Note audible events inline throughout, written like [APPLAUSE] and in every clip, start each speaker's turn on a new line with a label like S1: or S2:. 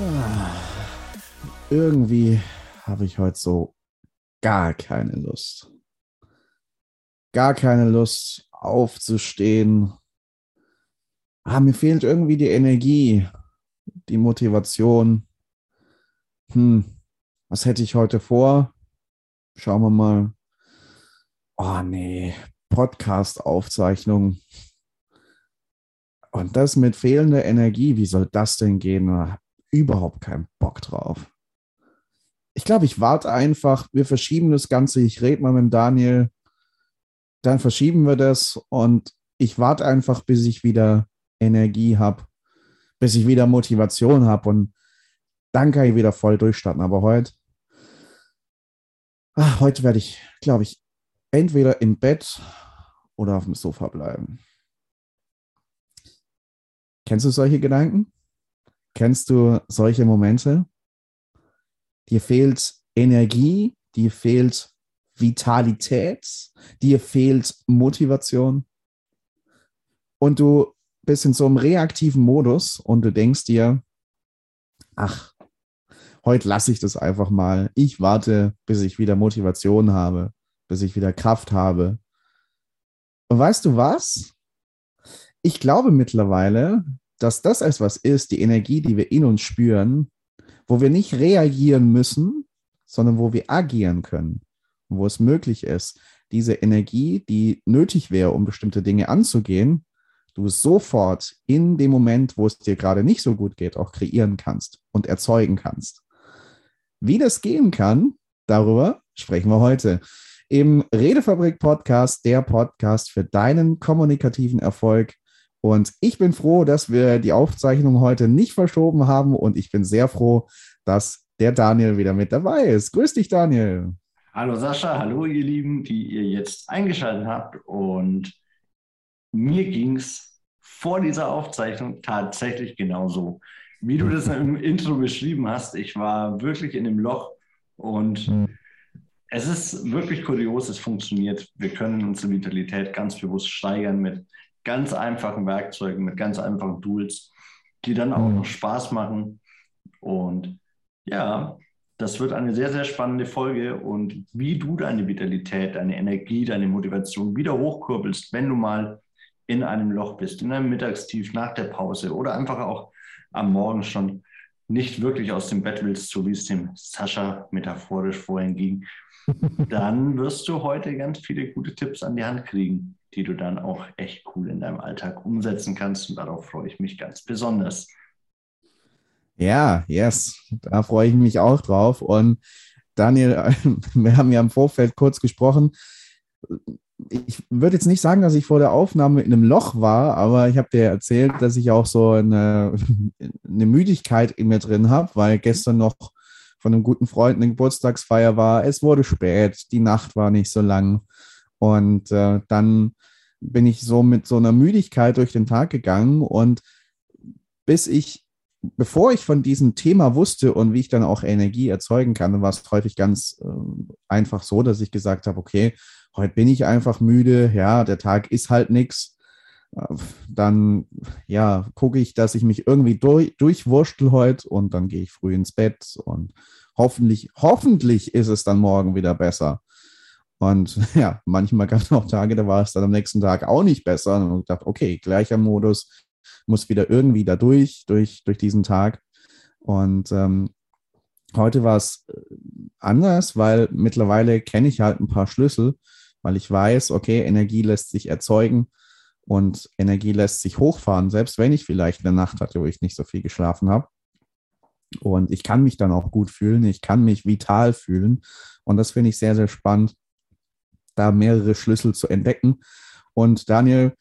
S1: Ah, irgendwie habe ich heute so gar keine Lust. Gar keine Lust aufzustehen. Ah, mir fehlt irgendwie die Energie, die Motivation. Hm, was hätte ich heute vor? Schauen wir mal. Oh nee, Podcast-Aufzeichnung. Und das mit fehlender Energie, wie soll das denn gehen? Überhaupt keinen Bock drauf. Ich glaube, ich warte einfach. Wir verschieben das Ganze. Ich rede mal mit Daniel. Dann verschieben wir das und ich warte einfach, bis ich wieder Energie habe, bis ich wieder Motivation habe und dann kann ich wieder voll durchstarten. Aber heute, ach, heute werde ich, glaube ich, entweder im Bett oder auf dem Sofa bleiben. Kennst du solche Gedanken? Kennst du solche Momente? Dir fehlt Energie, dir fehlt Vitalität, dir fehlt Motivation und du bist in so einem reaktiven Modus und du denkst dir, ach, heute lasse ich das einfach mal. Ich warte, bis ich wieder Motivation habe, bis ich wieder Kraft habe. Und weißt du was? ich glaube mittlerweile, dass das etwas ist, die Energie, die wir in uns spüren, wo wir nicht reagieren müssen, sondern wo wir agieren können, wo es möglich ist, diese Energie, die nötig wäre, um bestimmte Dinge anzugehen, du sofort in dem Moment, wo es dir gerade nicht so gut geht, auch kreieren kannst und erzeugen kannst. Wie das gehen kann, darüber sprechen wir heute. Im Redefabrik Podcast, der Podcast für deinen kommunikativen Erfolg und ich bin froh, dass wir die Aufzeichnung heute nicht verschoben haben und ich bin sehr froh, dass der Daniel wieder mit dabei ist. Grüß dich, Daniel.
S2: Hallo Sascha, hallo ihr Lieben, die ihr jetzt eingeschaltet habt. Und mir ging es vor dieser Aufzeichnung tatsächlich genauso. Wie du das im [LAUGHS] Intro beschrieben hast, ich war wirklich in dem Loch und mhm. es ist wirklich kurios, es funktioniert. Wir können unsere Vitalität ganz bewusst steigern mit ganz einfachen Werkzeugen, mit ganz einfachen Tools, die dann auch noch mhm. Spaß machen. Und ja, das wird eine sehr, sehr spannende Folge. Und wie du deine Vitalität, deine Energie, deine Motivation wieder hochkurbelst, wenn du mal in einem Loch bist, in einem Mittagstief nach der Pause oder einfach auch am Morgen schon nicht wirklich aus dem Bett willst, so wie es dem Sascha metaphorisch vorhin ging, [LAUGHS] dann wirst du heute ganz viele gute Tipps an die Hand kriegen die du dann auch echt cool in deinem Alltag umsetzen kannst. Und darauf freue ich mich ganz besonders.
S1: Ja, yes, da freue ich mich auch drauf. Und Daniel, [LAUGHS] wir haben ja im Vorfeld kurz gesprochen. Ich würde jetzt nicht sagen, dass ich vor der Aufnahme in einem Loch war, aber ich habe dir erzählt, dass ich auch so eine, [LAUGHS] eine Müdigkeit in mir drin habe, weil gestern noch von einem guten Freund eine Geburtstagsfeier war. Es wurde spät, die Nacht war nicht so lang. Und äh, dann bin ich so mit so einer Müdigkeit durch den Tag gegangen und bis ich, bevor ich von diesem Thema wusste und wie ich dann auch Energie erzeugen kann, war es häufig ganz äh, einfach so, dass ich gesagt habe, okay, heute bin ich einfach müde, ja, der Tag ist halt nichts. Dann, ja, gucke ich, dass ich mich irgendwie durch, durchwurschtel heute und dann gehe ich früh ins Bett und hoffentlich, hoffentlich ist es dann morgen wieder besser. Und [LAUGHS] ja, manchmal gab es auch Tage, da war es dann am nächsten Tag auch nicht besser. Und ich dachte, okay, gleicher Modus, muss wieder irgendwie da durch, durch, durch diesen Tag. Und ähm, heute war es äh, anders, weil mittlerweile kenne ich halt ein paar Schlüssel, weil ich weiß, okay, Energie lässt sich erzeugen und Energie lässt sich hochfahren, selbst wenn ich vielleicht eine Nacht hatte, wo ich nicht so viel geschlafen habe. Und ich kann mich dann auch gut fühlen, ich kann mich vital fühlen. Und das finde ich sehr, sehr spannend da mehrere Schlüssel zu entdecken. Und Daniel,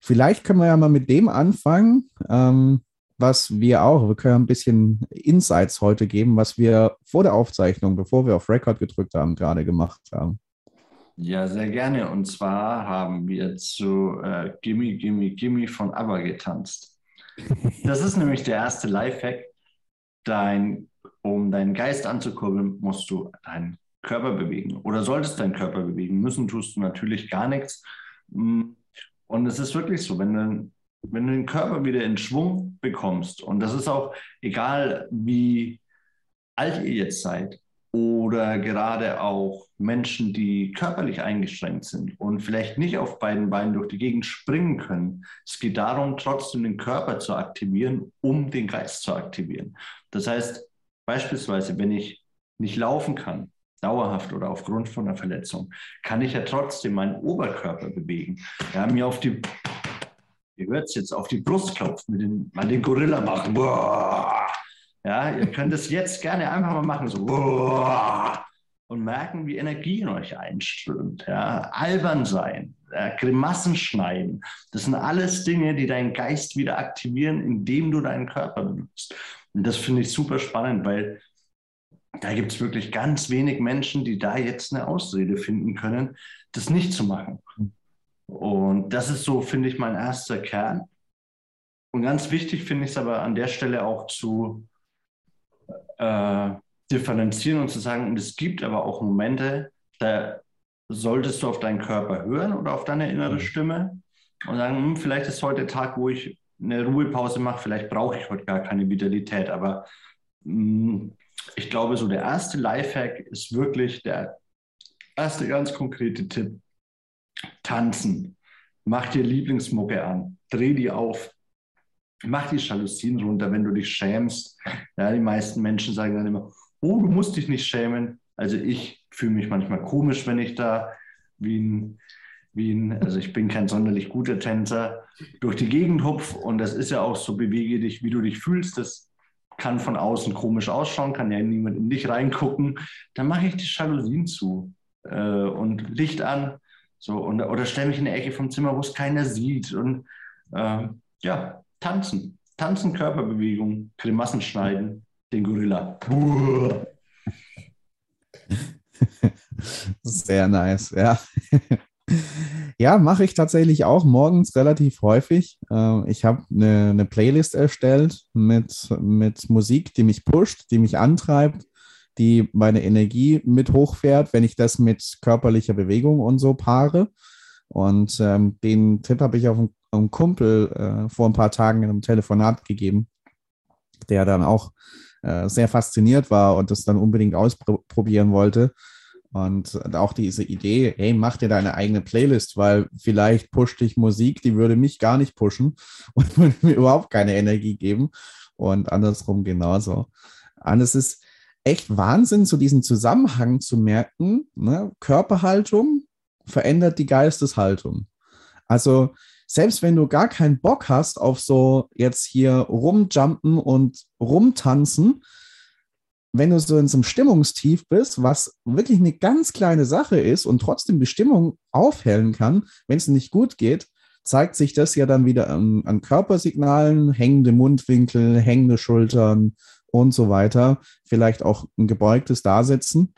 S1: vielleicht können wir ja mal mit dem anfangen, ähm, was wir auch, wir können ein bisschen Insights heute geben, was wir vor der Aufzeichnung, bevor wir auf Record gedrückt haben, gerade gemacht haben.
S2: Ja, sehr gerne. Und zwar haben wir zu äh, Gimme, Gimme, Gimme von ABBA getanzt. Das ist nämlich der erste Lifehack. Dein, um deinen Geist anzukurbeln, musst du deinen Körper bewegen oder solltest deinen Körper bewegen. Müssen tust du natürlich gar nichts. Mm, und es ist wirklich so, wenn du wenn du den Körper wieder in Schwung bekommst, und das ist auch egal, wie alt ihr jetzt seid, oder gerade auch Menschen, die körperlich eingeschränkt sind und vielleicht nicht auf beiden Beinen durch die Gegend springen können. Es geht darum, trotzdem den Körper zu aktivieren, um den Geist zu aktivieren. Das heißt, beispielsweise, wenn ich nicht laufen kann, dauerhaft oder aufgrund von einer Verletzung, kann ich ja trotzdem meinen Oberkörper bewegen. Ja, mir auf die, ihr hört es jetzt, auf die Brust klopfen, mit den, mal den Gorilla machen. Boah. Ja, ihr könnt es jetzt gerne einfach mal machen, so boah. und merken, wie Energie in euch einströmt. Ja, albern sein, ja, Grimassen schneiden, das sind alles Dinge, die deinen Geist wieder aktivieren, indem du deinen Körper benutzt. Und das finde ich super spannend, weil da gibt es wirklich ganz wenig Menschen, die da jetzt eine Ausrede finden können, das nicht zu machen. Und das ist so, finde ich, mein erster Kern. Und ganz wichtig finde ich es aber an der Stelle auch zu äh, differenzieren und zu sagen, und es gibt aber auch Momente, da solltest du auf deinen Körper hören oder auf deine innere mhm. Stimme und sagen, hm, vielleicht ist heute der Tag, wo ich eine Ruhepause mache, vielleicht brauche ich heute gar keine Vitalität, aber mh, hm, ich glaube, so der erste Lifehack ist wirklich der erste ganz konkrete Tipp. Tanzen. Mach dir Lieblingsmucke an. Dreh die auf. Mach die Jalousien runter, wenn du dich schämst. Ja, die meisten Menschen sagen dann immer, oh, du musst dich nicht schämen. Also ich fühle mich manchmal komisch, wenn ich da wie ein, wie ein, also ich bin kein sonderlich guter Tänzer, durch die Gegend hupf. Und das ist ja auch so, bewege dich, wie du dich fühlst. Das kann von außen komisch ausschauen, kann ja niemand in dich reingucken, dann mache ich die Jalousien zu äh, und Licht an. So, und, oder stelle mich in eine Ecke vom Zimmer, wo es keiner sieht. Und äh, ja, tanzen. Tanzen, Körperbewegung, Grimassen schneiden, den Gorilla. [LAUGHS]
S1: Sehr nice, ja. [LAUGHS] Ja, mache ich tatsächlich auch morgens relativ häufig. Ähm, ich habe eine, eine, Playlist erstellt mit, mit Musik, die mich pusht, die mich antreibt, die meine Energie mit hochfährt, wenn ich das mit körperlicher Bewegung und so paare. Und ähm, den Tipp habe ich auf einen, einen Kumpel äh, vor ein paar Tagen in einem Telefonat gegeben, der dann auch äh, sehr fasziniert war und das dann unbedingt ausprobieren wollte. Und auch diese Idee, hey, mach dir deine eigene Playlist, weil vielleicht pusht dich Musik, die würde mich gar nicht pushen [LAUGHS] und würde mir überhaupt keine Energie geben. Und andersrum genauso. Und es ist echt Wahnsinn, so diesen Zusammenhang zu merken. Ne? Körperhaltung verändert die Geisteshaltung. Also selbst wenn du gar keinen Bock hast auf so jetzt hier rumjumpen und rumtanzen, wenn du so in so einem Stimmungstief bist, was wirklich eine ganz kleine Sache ist und trotzdem die Stimmung aufhellen kann, wenn es nicht gut geht, zeigt sich das ja dann wieder an, an Körpersignalen, hängende Mundwinkel, hängende Schultern und so weiter. Vielleicht auch ein gebeugtes Dasitzen.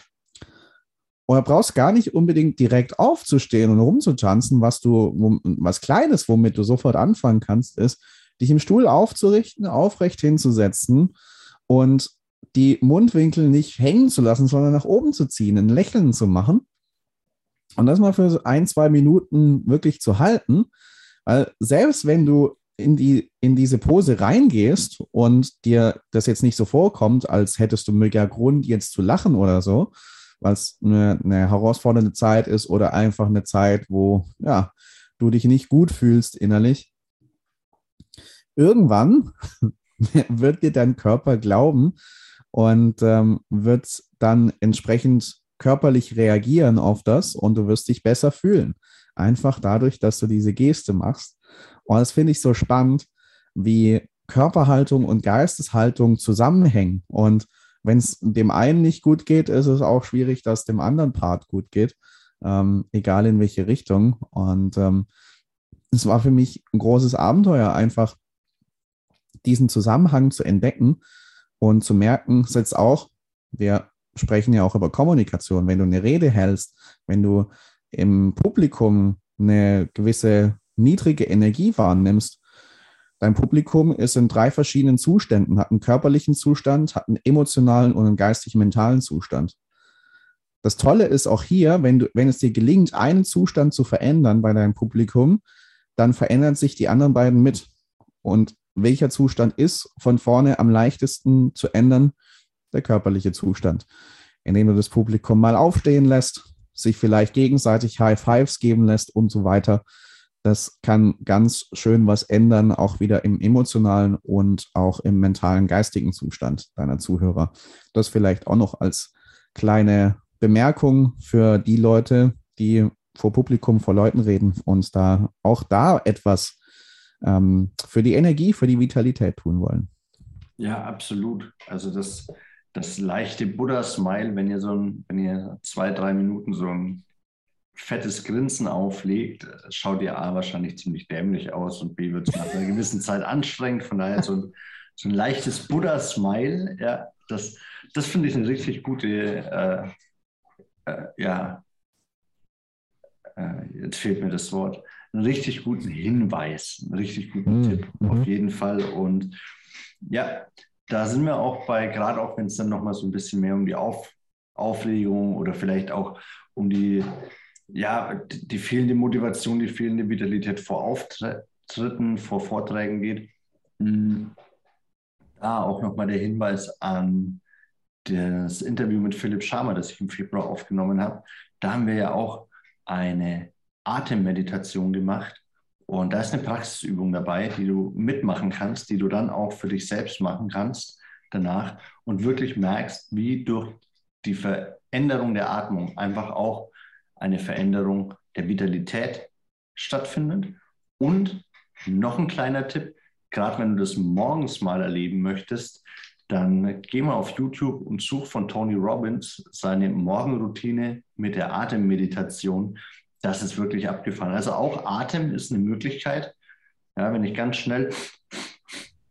S1: Und du brauchst gar nicht unbedingt direkt aufzustehen und rumzutanzen. Was du, was Kleines, womit du sofort anfangen kannst, ist, dich im Stuhl aufzurichten, aufrecht hinzusetzen und die Mundwinkel nicht hängen zu lassen, sondern nach oben zu ziehen, ein Lächeln zu machen. Und das mal für ein, zwei Minuten wirklich zu halten. Weil selbst wenn du in, die, in diese Pose reingehst und dir das jetzt nicht so vorkommt, als hättest du mega Grund, jetzt zu lachen oder so, weil es eine, eine herausfordernde Zeit ist oder einfach eine Zeit, wo ja, du dich nicht gut fühlst innerlich. Irgendwann [LAUGHS] wird dir dein Körper glauben, und ähm, wird dann entsprechend körperlich reagieren auf das und du wirst dich besser fühlen. Einfach dadurch, dass du diese Geste machst. Und das finde ich so spannend, wie Körperhaltung und Geisteshaltung zusammenhängen. Und wenn es dem einen nicht gut geht, ist es auch schwierig, dass dem anderen Part gut geht, ähm, egal in welche Richtung. Und ähm, es war für mich ein großes Abenteuer, einfach diesen Zusammenhang zu entdecken und zu merken, ist jetzt auch, wir sprechen ja auch über Kommunikation, wenn du eine Rede hältst, wenn du im Publikum eine gewisse niedrige Energie wahrnimmst, dein Publikum ist in drei verschiedenen Zuständen, hat einen körperlichen Zustand, hat einen emotionalen und einen geistig-mentalen Zustand. Das Tolle ist auch hier, wenn, du, wenn es dir gelingt, einen Zustand zu verändern bei deinem Publikum, dann verändern sich die anderen beiden mit. Und welcher Zustand ist von vorne am leichtesten zu ändern? Der körperliche Zustand. Indem du das Publikum mal aufstehen lässt, sich vielleicht gegenseitig High Fives geben lässt und so weiter. Das kann ganz schön was ändern, auch wieder im emotionalen und auch im mentalen, geistigen Zustand deiner Zuhörer. Das vielleicht auch noch als kleine Bemerkung für die Leute, die vor Publikum, vor Leuten reden und da auch da etwas ähm, für die Energie, für die Vitalität tun wollen.
S2: Ja, absolut. Also das, das leichte Buddha-Smile, wenn ihr so ein, wenn ihr zwei, drei Minuten so ein fettes Grinsen auflegt, schaut ihr A wahrscheinlich ziemlich dämlich aus und B wird es nach einer gewissen Zeit anstrengend. Von daher so ein, so ein leichtes Buddha-Smile, ja, das, das finde ich eine richtig gute, äh, äh, ja, äh, jetzt fehlt mir das Wort, einen richtig guten Hinweis, einen richtig guten mhm. Tipp auf mhm. jeden Fall. Und ja, da sind wir auch bei, gerade auch wenn es dann nochmal so ein bisschen mehr um die auf, Aufregung oder vielleicht auch um die, ja, die, die fehlende Motivation, die fehlende Vitalität vor Auftritten, vor Vorträgen geht. Mhm. Da auch nochmal der Hinweis an das Interview mit Philipp Schamer, das ich im Februar aufgenommen habe. Da haben wir ja auch eine Atemmeditation gemacht. Und da ist eine Praxisübung dabei, die du mitmachen kannst, die du dann auch für dich selbst machen kannst danach und wirklich merkst, wie durch die Veränderung der Atmung einfach auch eine Veränderung der Vitalität stattfindet. Und noch ein kleiner Tipp, gerade wenn du das morgens mal erleben möchtest, dann geh mal auf YouTube und such von Tony Robbins seine Morgenroutine mit der Atemmeditation. Das ist wirklich abgefahren. Also auch Atem ist eine Möglichkeit. Ja, wenn ich ganz schnell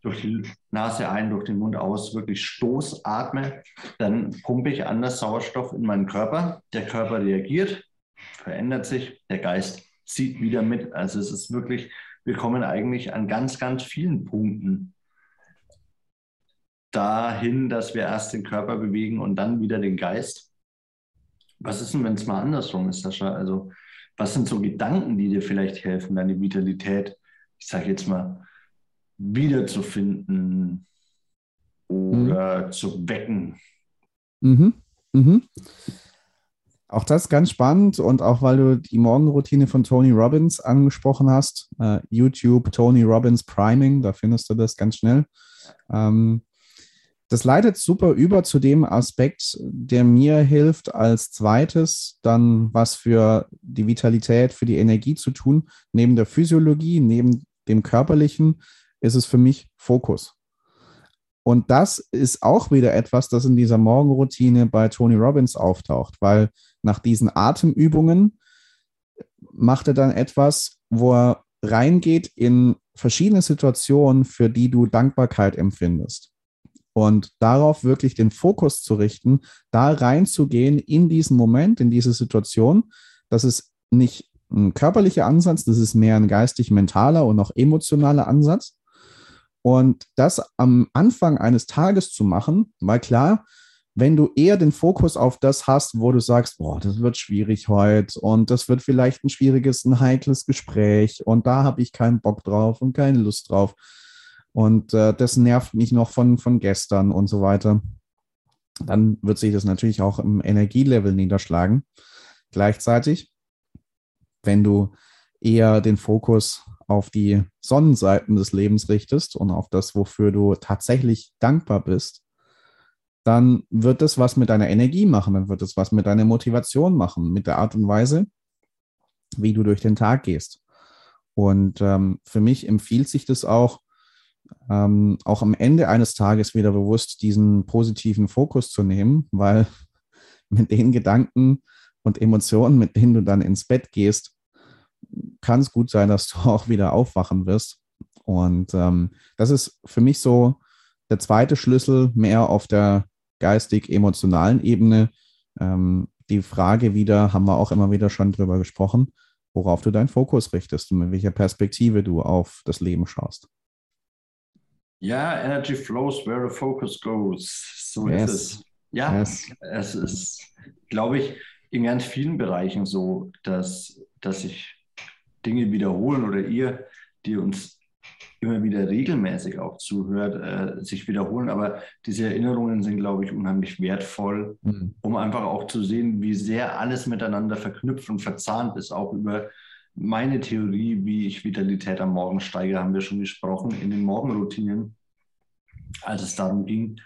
S2: durch die Nase ein, durch den Mund aus, wirklich stoßatme, dann pumpe ich anders Sauerstoff in meinen Körper. Der Körper reagiert, verändert sich, der Geist zieht wieder mit. Also es ist wirklich, wir kommen eigentlich an ganz, ganz vielen Punkten dahin, dass wir erst den Körper bewegen und dann wieder den Geist. Was ist denn, wenn es mal andersrum ist, Sascha? Also, was sind so Gedanken, die dir vielleicht helfen, deine Vitalität, ich sage jetzt mal, wiederzufinden oder mhm. zu wecken?
S1: Mhm. Mhm. Auch das ist ganz spannend und auch weil du die Morgenroutine von Tony Robbins angesprochen hast, äh, YouTube Tony Robbins Priming, da findest du das ganz schnell. Ähm, das leitet super über zu dem Aspekt, der mir hilft, als zweites dann was für die Vitalität, für die Energie zu tun. Neben der Physiologie, neben dem Körperlichen, ist es für mich Fokus. Und das ist auch wieder etwas, das in dieser Morgenroutine bei Tony Robbins auftaucht, weil nach diesen Atemübungen macht er dann etwas, wo er reingeht in verschiedene Situationen, für die du Dankbarkeit empfindest und darauf wirklich den Fokus zu richten, da reinzugehen in diesen Moment, in diese Situation. Das ist nicht ein körperlicher Ansatz, das ist mehr ein geistig-mentaler und auch emotionaler Ansatz. Und das am Anfang eines Tages zu machen, weil klar, wenn du eher den Fokus auf das hast, wo du sagst, boah, das wird schwierig heute und das wird vielleicht ein schwieriges, ein heikles Gespräch und da habe ich keinen Bock drauf und keine Lust drauf, und äh, das nervt mich noch von, von gestern und so weiter. Dann wird sich das natürlich auch im Energielevel niederschlagen. Gleichzeitig, wenn du eher den Fokus auf die Sonnenseiten des Lebens richtest und auf das, wofür du tatsächlich dankbar bist, dann wird es was mit deiner Energie machen, dann wird es was mit deiner Motivation machen, mit der Art und Weise, wie du durch den Tag gehst. Und ähm, für mich empfiehlt sich das auch, ähm, auch am Ende eines Tages wieder bewusst diesen positiven Fokus zu nehmen, weil [LAUGHS] mit den Gedanken und Emotionen, mit denen du dann ins Bett gehst, kann es gut sein, dass du [LAUGHS] auch wieder aufwachen wirst. Und ähm, das ist für mich so der zweite Schlüssel, mehr auf der geistig-emotionalen Ebene. Ähm, die Frage wieder, haben wir auch immer wieder schon drüber gesprochen, worauf du deinen Fokus richtest und mit welcher Perspektive du auf das Leben schaust.
S2: Ja, Energy flows where the focus goes. So yes. ist es. Ja, yes. es ist, glaube ich, in ganz vielen Bereichen so, dass, dass ich Dinge wiederholen oder ihr, die uns immer wieder regelmäßig auch zuhört, äh, sich wiederholen. Aber diese Erinnerungen sind, glaube ich, unheimlich wertvoll, mhm. um einfach auch zu sehen, wie sehr alles miteinander verknüpft und verzahnt ist. Auch über meine Theorie, wie ich Vitalität am Morgen steige, haben wir schon gesprochen in den Morgenroutinen, als es darum ging,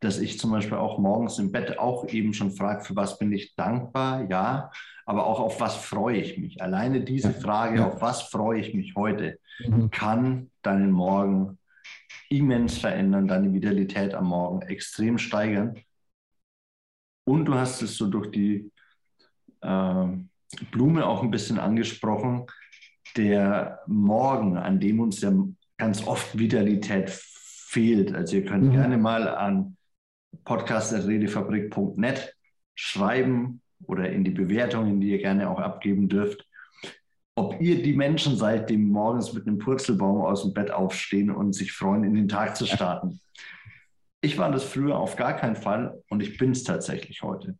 S2: dass ich zum Beispiel auch morgens im Bett auch eben schon frage, für was bin ich dankbar, ja, aber auch auf was freue ich mich. Alleine diese Frage, auf was freue ich mich heute, mhm. kann deinen Morgen immens verändern, deine Vitalität am Morgen extrem steigern. Und du hast es so durch die äh, Blume auch ein bisschen angesprochen, der Morgen, an dem uns ja ganz oft Vitalität fehlt. Also ihr könnt mhm. gerne mal an podcast.redefabrik.net schreiben oder in die Bewertungen, die ihr gerne auch abgeben dürft, ob ihr die Menschen seid, die morgens mit einem Purzelbaum aus dem Bett aufstehen und sich freuen, in den Tag zu starten. Ich war das früher auf gar keinen Fall und ich bin es tatsächlich heute.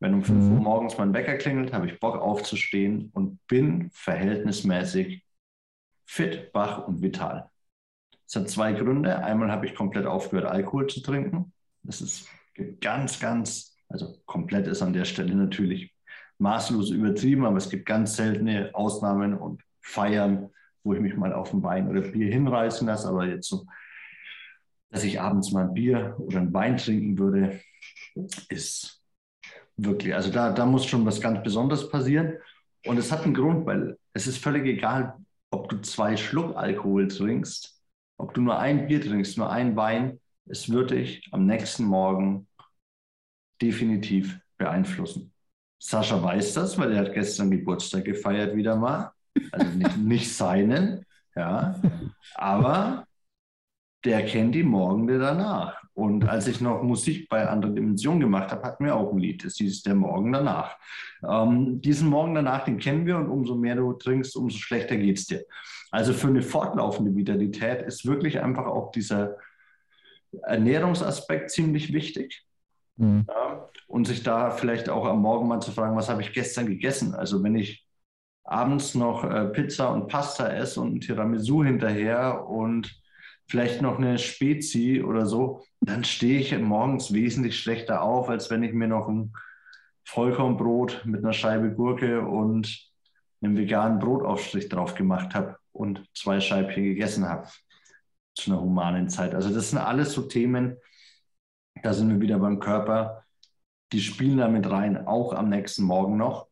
S2: Wenn um 5 mhm. Uhr morgens mein Wecker klingelt, habe ich Bock aufzustehen und bin verhältnismäßig fit, wach und vital. Es hat zwei Gründe. Einmal habe ich komplett aufgehört, Alkohol zu trinken. Das ist ganz, ganz, also komplett ist an der Stelle natürlich maßlos übertrieben, aber es gibt ganz seltene Ausnahmen und Feiern, wo ich mich mal auf ein Wein oder Bier hinreißen lasse. Aber jetzt so, dass ich abends mal ein Bier oder ein Wein trinken würde, ist wirklich, also da, da muss schon was ganz Besonderes passieren. Und es hat einen Grund, weil es ist völlig egal, ob du zwei Schluck Alkohol trinkst, ob du nur ein Bier trinkst, nur ein Wein es wird dich am nächsten Morgen definitiv beeinflussen. Sascha weiß das, weil er hat gestern Geburtstag gefeiert wieder mal. Also nicht, [LAUGHS] nicht seinen, ja. Aber der kennt die Morgende danach. Und als ich noch Musik bei anderen Dimensionen gemacht habe, hatten wir auch ein Lied. Das hieß Der Morgen danach. Ähm, diesen Morgen danach, den kennen wir und umso mehr du trinkst, umso schlechter geht es dir. Also für eine fortlaufende Vitalität ist wirklich einfach auch dieser Ernährungsaspekt ziemlich wichtig. Mhm. Ja, und sich da vielleicht auch am Morgen mal zu fragen, was habe ich gestern gegessen? Also wenn ich abends noch äh, Pizza und Pasta esse und Tiramisu hinterher und vielleicht noch eine Spezi oder so, dann stehe ich morgens wesentlich schlechter auf, als wenn ich mir noch ein Vollkornbrot mit einer Scheibe Gurke und einem veganen Brotaufstrich drauf gemacht habe und zwei Scheibchen gegessen habe zu einer humanen Zeit. Also das sind alles so Themen, da sind wir wieder beim Körper, die spielen da mit rein, auch am nächsten Morgen noch.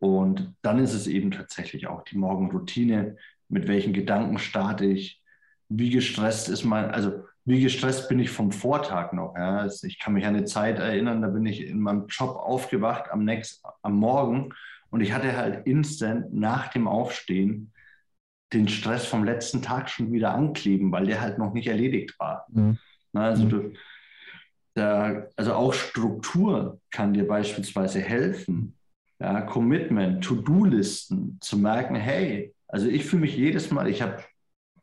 S2: Und dann ist es eben tatsächlich auch die Morgenroutine, mit welchen Gedanken starte ich, wie gestresst ist mein, also wie gestresst bin ich vom Vortag noch. Ja? Also ich kann mich an eine Zeit erinnern, da bin ich in meinem Job aufgewacht am, nächsten, am Morgen und ich hatte halt instant nach dem Aufstehen den Stress vom letzten Tag schon wieder ankleben, weil der halt noch nicht erledigt war. Mhm. Also, du, da, also auch Struktur kann dir beispielsweise helfen. Ja, Commitment, To-Do-Listen, zu merken, hey, also ich fühle mich jedes Mal, ich habe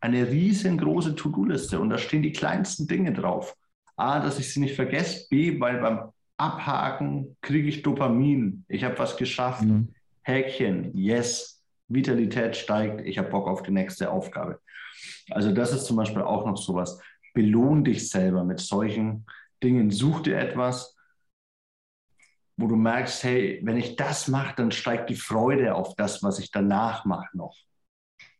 S2: eine riesengroße To-Do-Liste und da stehen die kleinsten Dinge drauf. A, dass ich sie nicht vergesse. B, weil beim Abhaken kriege ich Dopamin. Ich habe was geschafft. Mhm. Häkchen, yes. Vitalität steigt, ich habe Bock auf die nächste Aufgabe. Also das ist zum Beispiel auch noch sowas. Belohn dich selber mit solchen Dingen. Such dir etwas, wo du merkst, hey, wenn ich das mache, dann steigt die Freude auf das, was ich danach mache noch.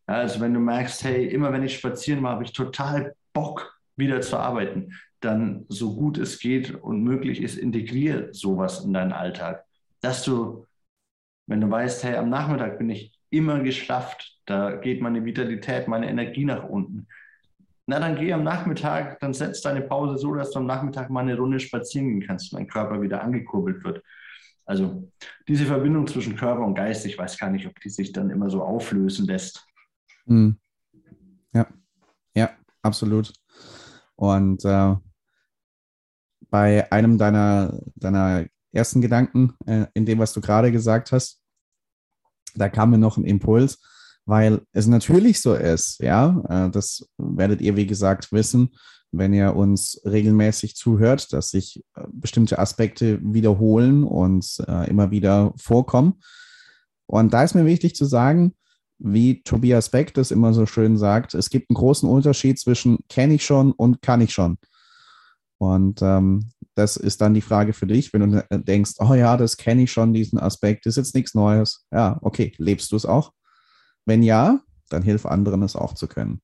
S2: Also wenn du merkst, hey, immer wenn ich spazieren mache, habe ich total Bock, wieder zu arbeiten, dann so gut es geht und möglich ist, integriere sowas in deinen Alltag. Dass du, wenn du weißt, hey, am Nachmittag bin ich immer geschafft. Da geht meine Vitalität, meine Energie nach unten. Na, dann geh am Nachmittag, dann setz deine Pause so, dass du am Nachmittag mal eine Runde spazieren gehen kannst und dein Körper wieder angekurbelt wird. Also diese Verbindung zwischen Körper und Geist, ich weiß gar nicht, ob die sich dann immer so auflösen lässt.
S1: Hm. Ja, ja, absolut. Und äh, bei einem deiner, deiner ersten Gedanken, äh, in dem, was du gerade gesagt hast, da kam mir noch ein Impuls, weil es natürlich so ist, ja, äh, das werdet ihr, wie gesagt, wissen, wenn ihr uns regelmäßig zuhört, dass sich äh, bestimmte Aspekte wiederholen und äh, immer wieder vorkommen. Und da ist mir wichtig zu sagen, wie Tobias Beck das immer so schön sagt, es gibt einen großen Unterschied zwischen kenne ich schon und kann ich schon. Und ähm, das ist dann die Frage für dich, wenn du denkst, oh ja, das kenne ich schon, diesen Aspekt, ist jetzt nichts Neues. Ja, okay, lebst du es auch? Wenn ja, dann hilf anderen es auch zu können.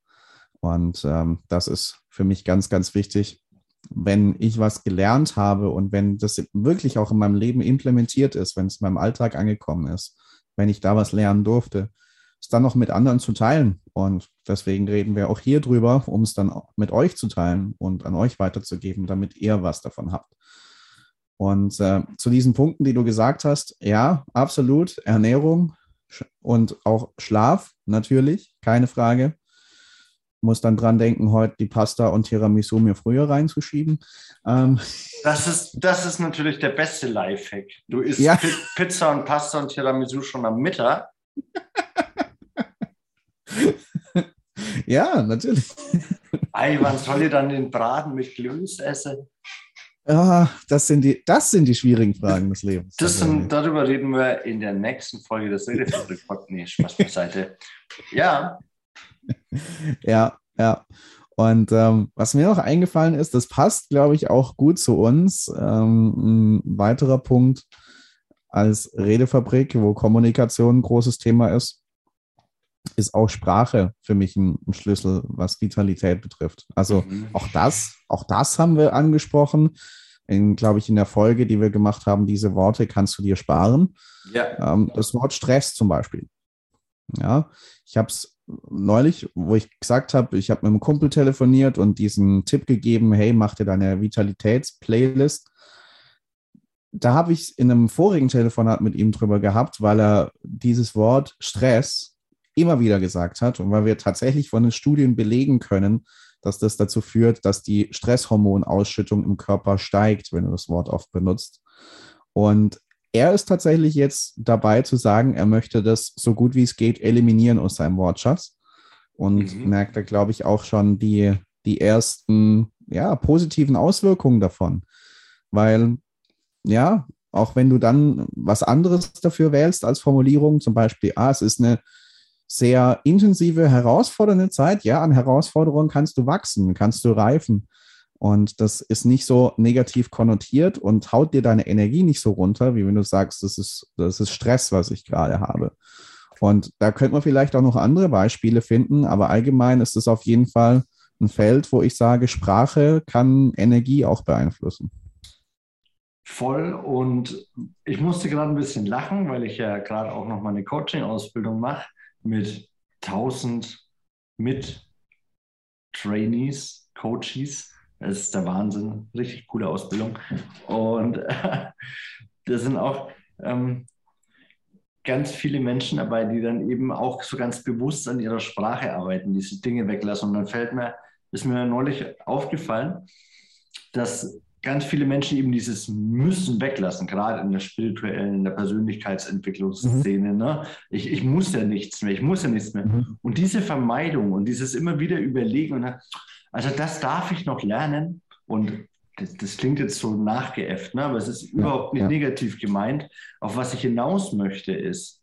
S1: Und ähm, das ist für mich ganz, ganz wichtig. Wenn ich was gelernt habe und wenn das wirklich auch in meinem Leben implementiert ist, wenn es in meinem Alltag angekommen ist, wenn ich da was lernen durfte, es dann noch mit anderen zu teilen. Und deswegen reden wir auch hier drüber, um es dann mit euch zu teilen und an euch weiterzugeben, damit ihr was davon habt. Und äh, zu diesen Punkten, die du gesagt hast, ja, absolut, Ernährung und auch Schlaf, natürlich, keine Frage. Muss dann dran denken, heute die Pasta und Tiramisu mir früher reinzuschieben.
S2: Ähm. Das, ist, das ist natürlich der beste Lifehack. Du isst ja. Pizza und Pasta und Tiramisu schon am Mittag. [LAUGHS] [LAUGHS]
S1: ja, natürlich.
S2: Ei, wann soll ihr dann den Braten mit Glüß essen?
S1: Ja, das sind die, das sind die schwierigen Fragen des Lebens.
S2: Das sind, darüber reden wir in der nächsten Folge des Redefabrik Nee, Spaß beiseite. Ja. [LAUGHS]
S1: Ja, ja. Und ähm, was mir noch eingefallen ist, das passt, glaube ich, auch gut zu uns. Ähm, ein weiterer Punkt als Redefabrik, wo Kommunikation ein großes Thema ist, ist auch Sprache für mich ein, ein Schlüssel, was Vitalität betrifft. Also mhm. auch das, auch das haben wir angesprochen. In, glaube ich, in der Folge, die wir gemacht haben, diese Worte kannst du dir sparen. Ja. Ähm, das Wort Stress zum Beispiel. Ja, ich habe es neulich, wo ich gesagt habe, ich habe mit einem Kumpel telefoniert und diesen Tipp gegeben, hey, mach dir deine Vitalitäts-Playlist. Da habe ich in einem vorigen Telefonat mit ihm drüber gehabt, weil er dieses Wort Stress immer wieder gesagt hat und weil wir tatsächlich von den Studien belegen können, dass das dazu führt, dass die Stresshormonausschüttung im Körper steigt, wenn du das Wort oft benutzt. Und er ist tatsächlich jetzt dabei zu sagen, er möchte das so gut wie es geht eliminieren aus seinem Wortschatz und mhm. merkt da, glaube ich, auch schon die, die ersten ja, positiven Auswirkungen davon. Weil, ja, auch wenn du dann was anderes dafür wählst als Formulierung, zum Beispiel, ah, es ist eine sehr intensive, herausfordernde Zeit. Ja, an Herausforderungen kannst du wachsen, kannst du reifen. Und das ist nicht so negativ konnotiert und haut dir deine Energie nicht so runter, wie wenn du sagst, das ist, das ist Stress, was ich gerade habe. Und da könnte man vielleicht auch noch andere Beispiele finden, aber allgemein ist es auf jeden Fall ein Feld, wo ich sage, Sprache kann Energie auch beeinflussen.
S2: Voll und ich musste gerade ein bisschen lachen, weil ich ja gerade auch noch mal eine Coaching-Ausbildung mache mit 1000 mit Trainees, Coaches. Das ist der Wahnsinn. Richtig coole Ausbildung. Und äh, [LAUGHS] da sind auch ähm, ganz viele Menschen dabei, die dann eben auch so ganz bewusst an ihrer Sprache arbeiten, diese Dinge weglassen. Und dann fällt mir, ist mir neulich aufgefallen, dass ganz viele Menschen eben dieses Müssen weglassen, gerade in der spirituellen, in der Persönlichkeitsentwicklungsszene. Mhm. Ne? Ich, ich muss ja nichts mehr, ich muss ja nichts mehr. Mhm. Und diese Vermeidung und dieses immer wieder Überlegen, also das darf ich noch lernen und das, das klingt jetzt so nachgeäfft, ne? aber es ist ja, überhaupt nicht ja. negativ gemeint. Auf was ich hinaus möchte ist,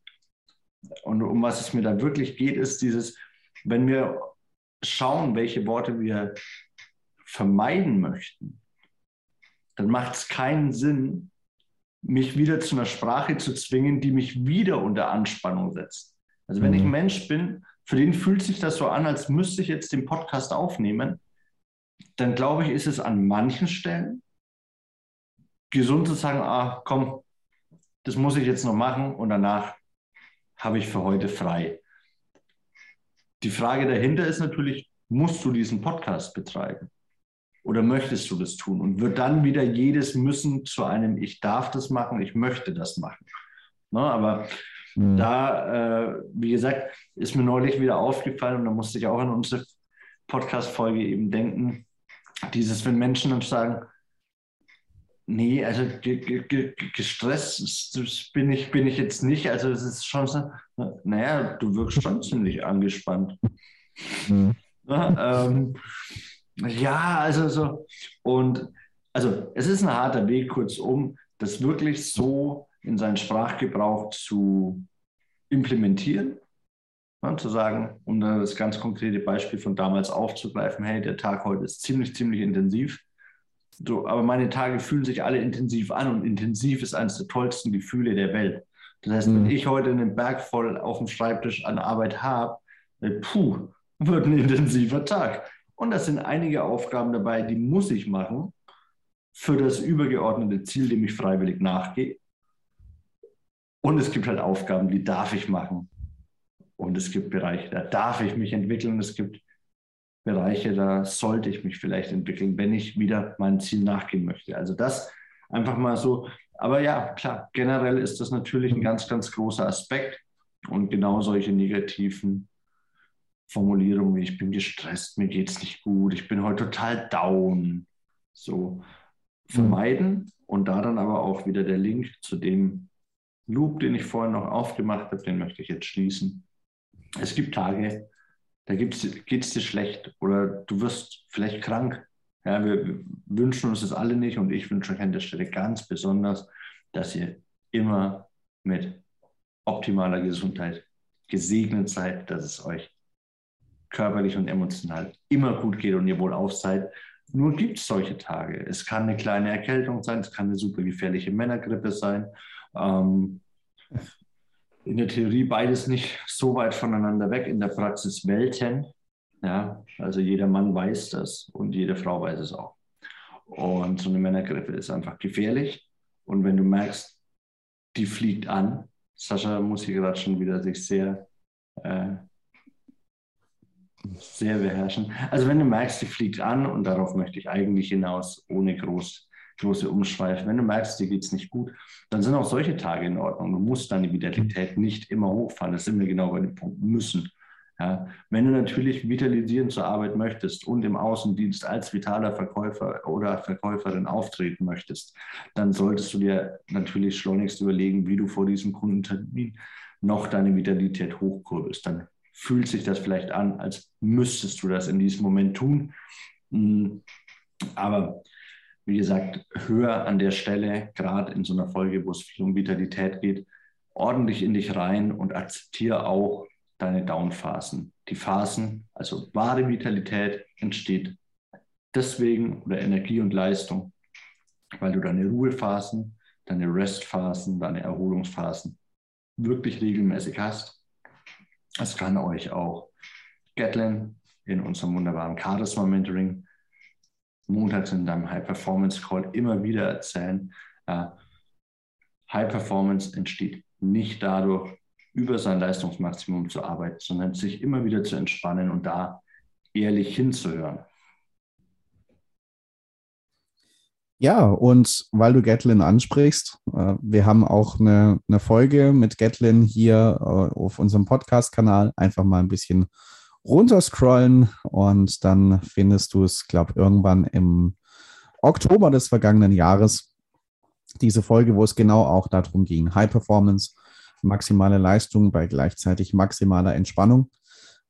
S2: und um was es mir da wirklich geht, ist dieses, wenn wir schauen, welche Worte wir vermeiden möchten, dann macht es keinen Sinn, mich wieder zu einer Sprache zu zwingen, die mich wieder unter Anspannung setzt. Also wenn mhm. ich ein Mensch bin, für den fühlt sich das so an, als müsste ich jetzt den Podcast aufnehmen, dann glaube ich, ist es an manchen Stellen gesund zu sagen, ah, komm, das muss ich jetzt noch machen und danach habe ich für heute frei. Die Frage dahinter ist natürlich, musst du diesen Podcast betreiben? Oder möchtest du das tun? Und wird dann wieder jedes Müssen zu einem Ich darf das machen, ich möchte das machen. Ne, aber mhm. da, äh, wie gesagt, ist mir neulich wieder aufgefallen und da musste ich auch an unsere Podcast-Folge eben denken, dieses, wenn Menschen dann sagen, nee, also gestresst bin ich, bin ich jetzt nicht, also es ist schon so, naja, du wirkst schon [LAUGHS] ziemlich angespannt. Mhm. Ja, ähm, ja, also so. Und also es ist ein harter Weg, kurzum, das wirklich so in seinen Sprachgebrauch zu implementieren. Ne, zu sagen, um das ganz konkrete Beispiel von damals aufzugreifen, hey, der Tag heute ist ziemlich, ziemlich intensiv. So, aber meine Tage fühlen sich alle intensiv an und intensiv ist eines der tollsten Gefühle der Welt. Das heißt, mhm. wenn ich heute einen Berg voll auf dem Schreibtisch an Arbeit habe, äh, puh, wird ein intensiver Tag. Und da sind einige Aufgaben dabei, die muss ich machen für das übergeordnete Ziel, dem ich freiwillig nachgehe. Und es gibt halt Aufgaben, die darf ich machen. Und es gibt Bereiche, da darf ich mich entwickeln. Es gibt Bereiche, da sollte ich mich vielleicht entwickeln, wenn ich wieder meinem Ziel nachgehen möchte. Also das einfach mal so. Aber ja, klar, generell ist das natürlich ein ganz, ganz großer Aspekt. Und genau solche negativen Formulierungen wie ich bin gestresst, mir geht es nicht gut, ich bin heute total down, so vermeiden. Und da dann aber auch wieder der Link zu dem Loop, den ich vorhin noch aufgemacht habe, den möchte ich jetzt schließen. Es gibt Tage, da geht es dir schlecht oder du wirst vielleicht krank. Ja, wir wünschen uns das alle nicht und ich wünsche euch an der Stelle ganz besonders, dass ihr immer mit optimaler Gesundheit gesegnet seid, dass es euch körperlich und emotional immer gut geht und ihr wohlauf seid. Nur gibt es solche Tage. Es kann eine kleine Erkältung sein, es kann eine super gefährliche Männergrippe sein. Ähm, in der Theorie beides nicht so weit voneinander weg, in der Praxis Welten. Ja, also jeder Mann weiß das und jede Frau weiß es auch. Und so eine Männergrippe ist einfach gefährlich. Und wenn du merkst, die fliegt an, Sascha muss hier gerade schon wieder sich sehr, äh, sehr beherrschen. Also wenn du merkst, die fliegt an und darauf möchte ich eigentlich hinaus, ohne groß große Umschweife. Wenn du merkst, dir geht es nicht gut, dann sind auch solche Tage in Ordnung. Du musst deine Vitalität nicht immer hochfahren. Das sind wir genau bei dem Punkt müssen. Ja, wenn du natürlich vitalisieren zur Arbeit möchtest und im Außendienst als vitaler Verkäufer oder Verkäuferin auftreten möchtest, dann solltest du dir natürlich schleunigst überlegen, wie du vor diesem Kundentermin noch deine Vitalität hochkurbelst. Dann fühlt sich das vielleicht an, als müsstest du das in diesem Moment tun. Hm, aber wie gesagt, höher an der Stelle, gerade in so einer Folge, wo es viel um Vitalität geht, ordentlich in dich rein und akzeptiere auch deine Downphasen. Die Phasen, also wahre Vitalität entsteht deswegen oder Energie und Leistung, weil du deine Ruhephasen, deine Restphasen, deine Erholungsphasen wirklich regelmäßig hast. Das kann euch auch Gatlin in unserem wunderbaren Charisma Mentoring montags in deinem High Performance Call immer wieder erzählen. Äh, High Performance entsteht nicht dadurch, über sein Leistungsmaximum zu arbeiten, sondern sich immer wieder zu entspannen und da ehrlich hinzuhören.
S1: Ja, und weil du Gatlin ansprichst, äh, wir haben auch eine, eine Folge mit Gatlin hier äh, auf unserem Podcast-Kanal. Einfach mal ein bisschen runterscrollen und dann findest du es, glaube irgendwann im Oktober des vergangenen Jahres diese Folge, wo es genau auch darum ging. High Performance, maximale Leistung bei gleichzeitig maximaler Entspannung.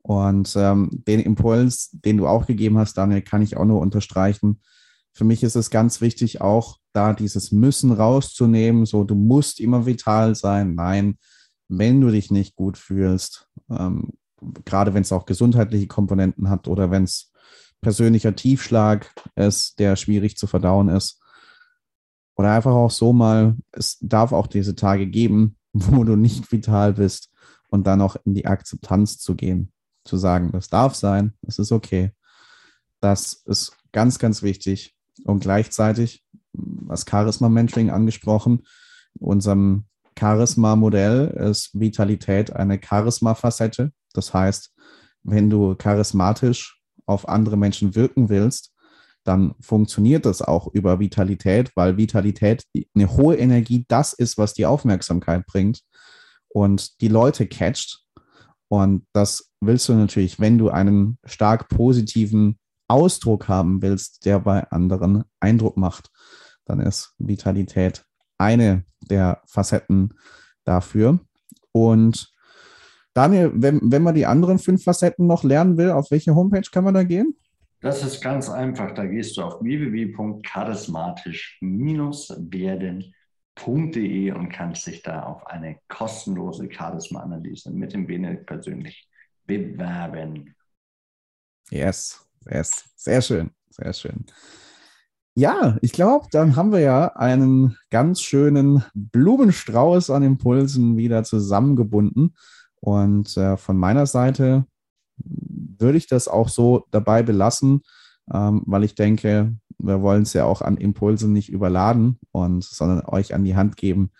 S1: Und ähm, den Impuls, den du auch gegeben hast, Daniel, kann ich auch nur unterstreichen. Für mich ist es ganz wichtig, auch da dieses Müssen rauszunehmen. So, du musst immer vital sein. Nein, wenn du dich nicht gut fühlst, ähm, gerade wenn es auch gesundheitliche Komponenten hat oder wenn es persönlicher Tiefschlag ist, der schwierig zu verdauen ist. Oder einfach auch so mal, es darf auch diese Tage geben, [LAUGHS] wo du nicht vital bist und dann auch in die Akzeptanz zu gehen, zu sagen, das darf sein, es ist okay. Das ist ganz, ganz wichtig. Und gleichzeitig, was Charisma-Mentoring angesprochen, in unserem Charisma-Modell ist Vitalität eine Charisma-Facette. Das heißt, wenn du charismatisch auf andere Menschen wirken willst, dann funktioniert das auch über Vitalität, weil Vitalität eine hohe Energie das ist, was die Aufmerksamkeit bringt und die Leute catcht. Und das willst du natürlich, wenn du einen stark positiven Ausdruck haben willst, der bei anderen Eindruck macht, dann ist Vitalität eine der Facetten dafür. Und Daniel, wenn, wenn man die anderen fünf Facetten noch lernen will, auf welche Homepage kann man da gehen?
S2: Das ist ganz einfach. Da gehst du auf www.charismatisch-werden.de und kannst dich da auf eine kostenlose Charisma-Analyse mit dem Benedikt persönlich bewerben.
S1: Yes, yes, sehr schön, sehr schön. Ja, ich glaube, dann haben wir ja einen ganz schönen Blumenstrauß an Impulsen wieder zusammengebunden. Und äh, von meiner Seite würde ich das auch so dabei belassen, ähm, weil ich denke, wir wollen es ja auch an Impulsen nicht überladen und sondern euch an die Hand geben.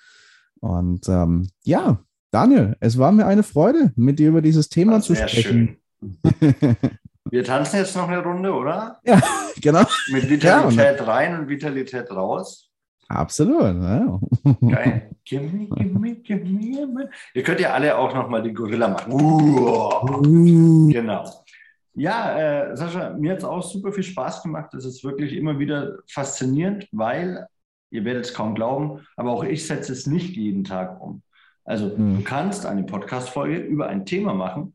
S1: Und ähm, ja, Daniel, es war mir eine Freude, mit dir über dieses Thema zu sprechen. [LAUGHS]
S2: Wir tanzen jetzt noch eine Runde, oder?
S1: Ja, [LAUGHS] genau.
S2: Mit Vitalität ja, rein und Vitalität raus.
S1: Absolut. Ja.
S2: Geil. Gimme, gimme, gimme. Ihr könnt ja alle auch nochmal die Gorilla machen. Uh. Genau. Ja, äh, Sascha, mir hat es auch super viel Spaß gemacht. Es ist wirklich immer wieder faszinierend, weil, ihr werdet es kaum glauben, aber auch ich setze es nicht jeden Tag um. Also mhm. du kannst eine Podcast-Folge über ein Thema machen,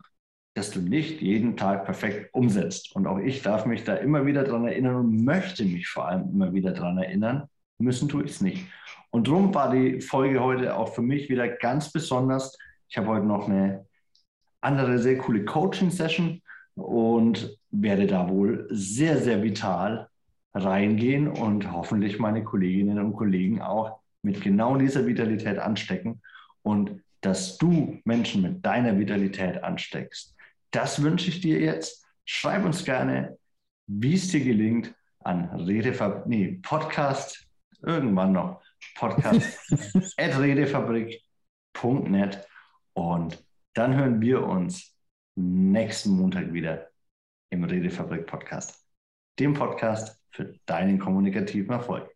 S2: das du nicht jeden Tag perfekt umsetzt. Und auch ich darf mich da immer wieder dran erinnern und möchte mich vor allem immer wieder dran erinnern. Müssen tue ich es nicht. Und darum war die Folge heute auch für mich wieder ganz besonders. Ich habe heute noch eine andere sehr coole Coaching-Session und werde da wohl sehr, sehr vital reingehen und hoffentlich meine Kolleginnen und Kollegen auch mit genau dieser Vitalität anstecken und dass du Menschen mit deiner Vitalität ansteckst. Das wünsche ich dir jetzt. Schreib uns gerne, wie es dir gelingt, an Redefabrik, nee, Podcast, irgendwann noch, Podcast at redefabrik.net und dann hören wir uns nächsten Montag wieder im Redefabrik Podcast, dem Podcast für deinen kommunikativen Erfolg.